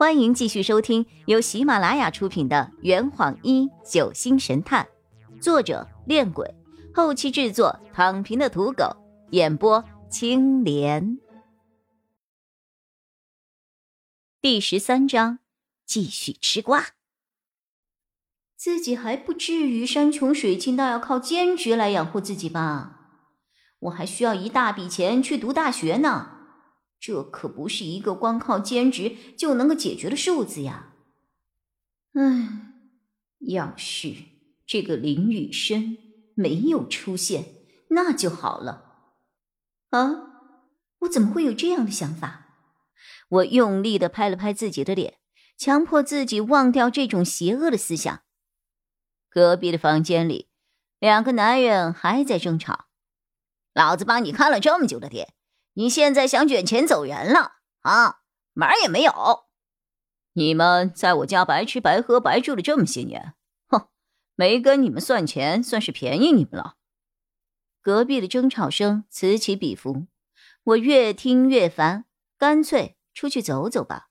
欢迎继续收听由喜马拉雅出品的《圆谎一九星神探》，作者：恋鬼，后期制作：躺平的土狗，演播：青莲。第十三章，继续吃瓜。自己还不至于山穷水尽到要靠兼职来养活自己吧？我还需要一大笔钱去读大学呢。这可不是一个光靠兼职就能够解决的数字呀！唉，要是这个林雨生没有出现，那就好了。啊，我怎么会有这样的想法？我用力的拍了拍自己的脸，强迫自己忘掉这种邪恶的思想。隔壁的房间里，两个男人还在争吵。老子帮你看了这么久的店。你现在想卷钱走人了啊？门儿也没有！你们在我家白吃白喝白住了这么些年，哼，没跟你们算钱，算是便宜你们了。隔壁的争吵声此起彼伏，我越听越烦，干脆出去走走吧。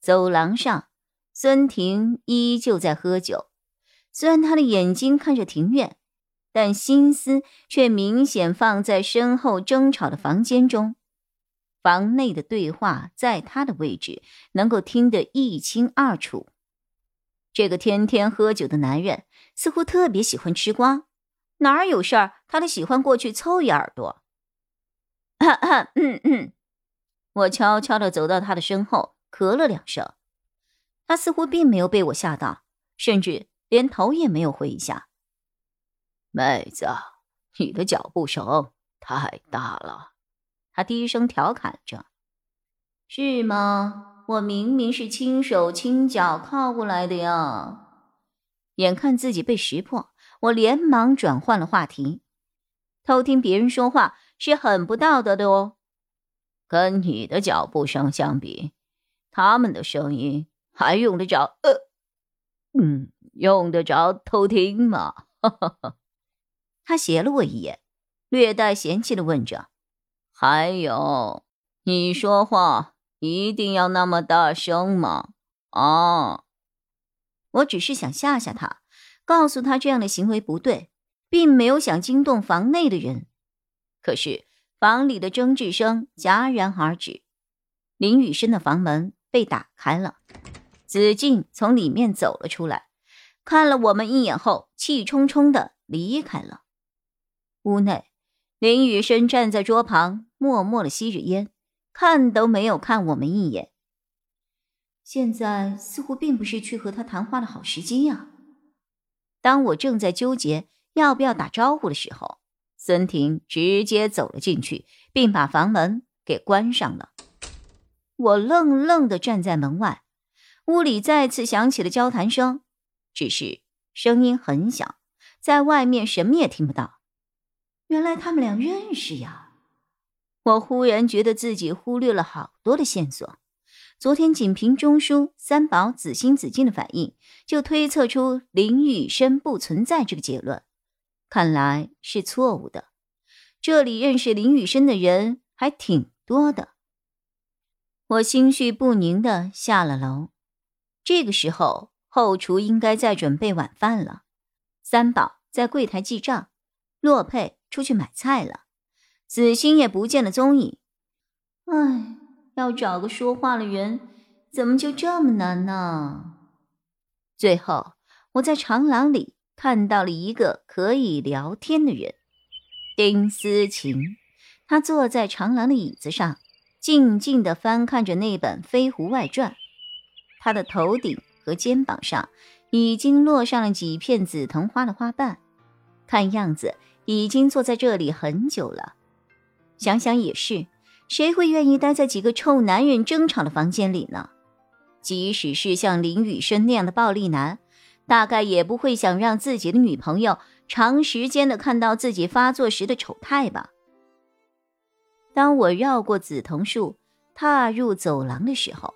走廊上，孙婷依旧在喝酒，虽然她的眼睛看着庭院。但心思却明显放在身后争吵的房间中，房内的对话在他的位置能够听得一清二楚。这个天天喝酒的男人似乎特别喜欢吃瓜，哪儿有事儿他都喜欢过去凑一耳朵。嗯嗯，我悄悄的走到他的身后，咳了两声，他似乎并没有被我吓到，甚至连头也没有回一下。妹子，你的脚步声太大了，他低声调侃着。是吗？我明明是轻手轻脚靠过来的呀。眼看自己被识破，我连忙转换了话题。偷听别人说话是很不道德的哦。跟你的脚步声相比，他们的声音还用得着？呃，嗯，用得着偷听吗？哈哈哈。他斜了我一眼，略带嫌弃的问着：“还有，你说话一定要那么大声吗？”啊，我只是想吓吓他，告诉他这样的行为不对，并没有想惊动房内的人。可是房里的争执声戛然而止，林雨生的房门被打开了，子静从里面走了出来，看了我们一眼后，气冲冲的离开了。屋内，林雨生站在桌旁，默默的吸着烟，看都没有看我们一眼。现在似乎并不是去和他谈话的好时机呀。当我正在纠结要不要打招呼的时候，孙婷直接走了进去，并把房门给关上了。我愣愣的站在门外，屋里再次响起了交谈声，只是声音很小，在外面什么也听不到。原来他们俩认识呀！我忽然觉得自己忽略了好多的线索。昨天仅凭钟书、三宝、子欣、子静的反应，就推测出林雨生不存在这个结论，看来是错误的。这里认识林雨生的人还挺多的。我心绪不宁的下了楼。这个时候，后厨应该在准备晚饭了。三宝在柜台记账，洛佩。出去买菜了，子欣也不见了踪影。唉，要找个说话的人，怎么就这么难呢？最后，我在长廊里看到了一个可以聊天的人——丁思琴。他坐在长廊的椅子上，静静地翻看着那本《飞狐外传》。他的头顶和肩膀上已经落上了几片紫藤花的花瓣，看样子。已经坐在这里很久了，想想也是，谁会愿意待在几个臭男人争吵的房间里呢？即使是像林雨生那样的暴力男，大概也不会想让自己的女朋友长时间的看到自己发作时的丑态吧。当我绕过紫藤树，踏入走廊的时候，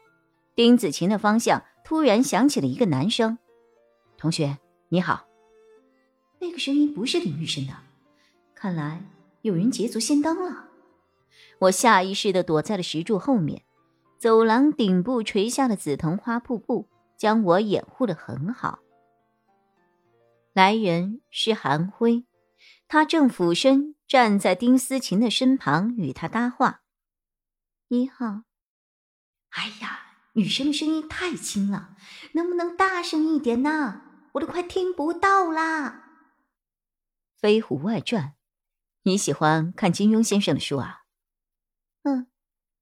丁子晴的方向突然响起了一个男声：“同学，你好。”那个声音不是林雨生的。看来有人捷足先登了，我下意识的躲在了石柱后面，走廊顶部垂下的紫藤花瀑布将我掩护的很好。来人是韩辉，他正俯身站在丁思琴的身旁与他搭话。你好。哎呀，女生的声音太轻了，能不能大声一点呢？我都快听不到啦。《飞狐外传》，你喜欢看金庸先生的书啊？嗯，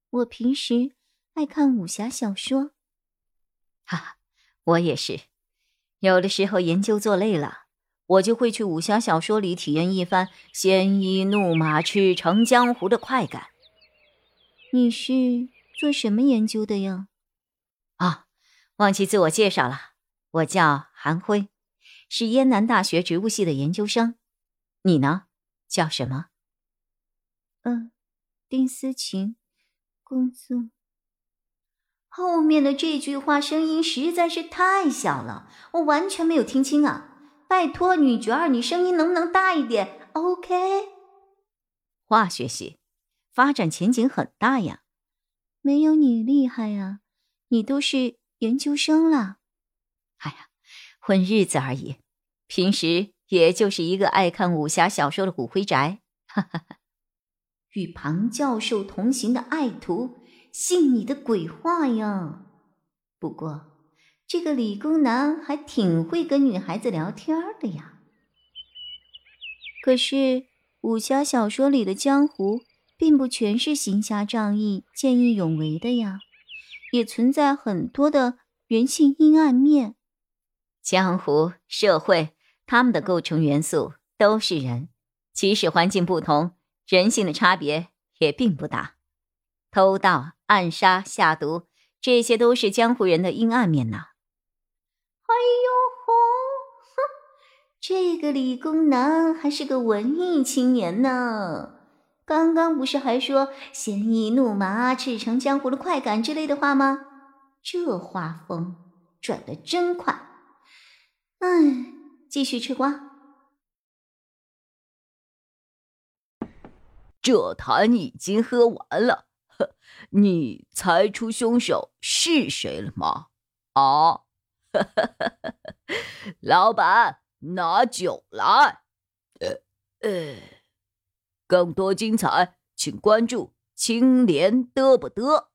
我平时爱看武侠小说。哈哈，我也是。有的时候研究做累了。我就会去武侠小说里体验一番鲜衣怒马、驰骋江湖的快感。你是做什么研究的呀？啊，忘记自我介绍了，我叫韩辉，是燕南大学植物系的研究生。你呢？叫什么？嗯，丁思琴，工作。后面的这句话声音实在是太小了，我完全没有听清啊。拜托，女角儿，你声音能不能大一点？OK。化学系发展前景很大呀，没有你厉害呀，你都是研究生了。哎呀，混日子而已，平时也就是一个爱看武侠小说的骨灰宅。哈哈哈，与庞教授同行的爱徒，信你的鬼话呀！不过。这个理工男还挺会跟女孩子聊天的呀。可是武侠小说里的江湖，并不全是行侠仗义、见义勇为的呀，也存在很多的人性阴暗面。江湖、社会，他们的构成元素都是人，即使环境不同，人性的差别也并不大。偷盗、暗杀、下毒，这些都是江湖人的阴暗面呐。哎呦吼！这个理工男还是个文艺青年呢。刚刚不是还说“鲜衣怒马、驰骋江湖的快感”之类的话吗？这画风转的真快。哎，继续吃瓜。这坛已经喝完了，呵你猜出凶手是谁了吗？啊？老板，拿酒来。呃呃，更多精彩，请关注青莲嘚不嘚。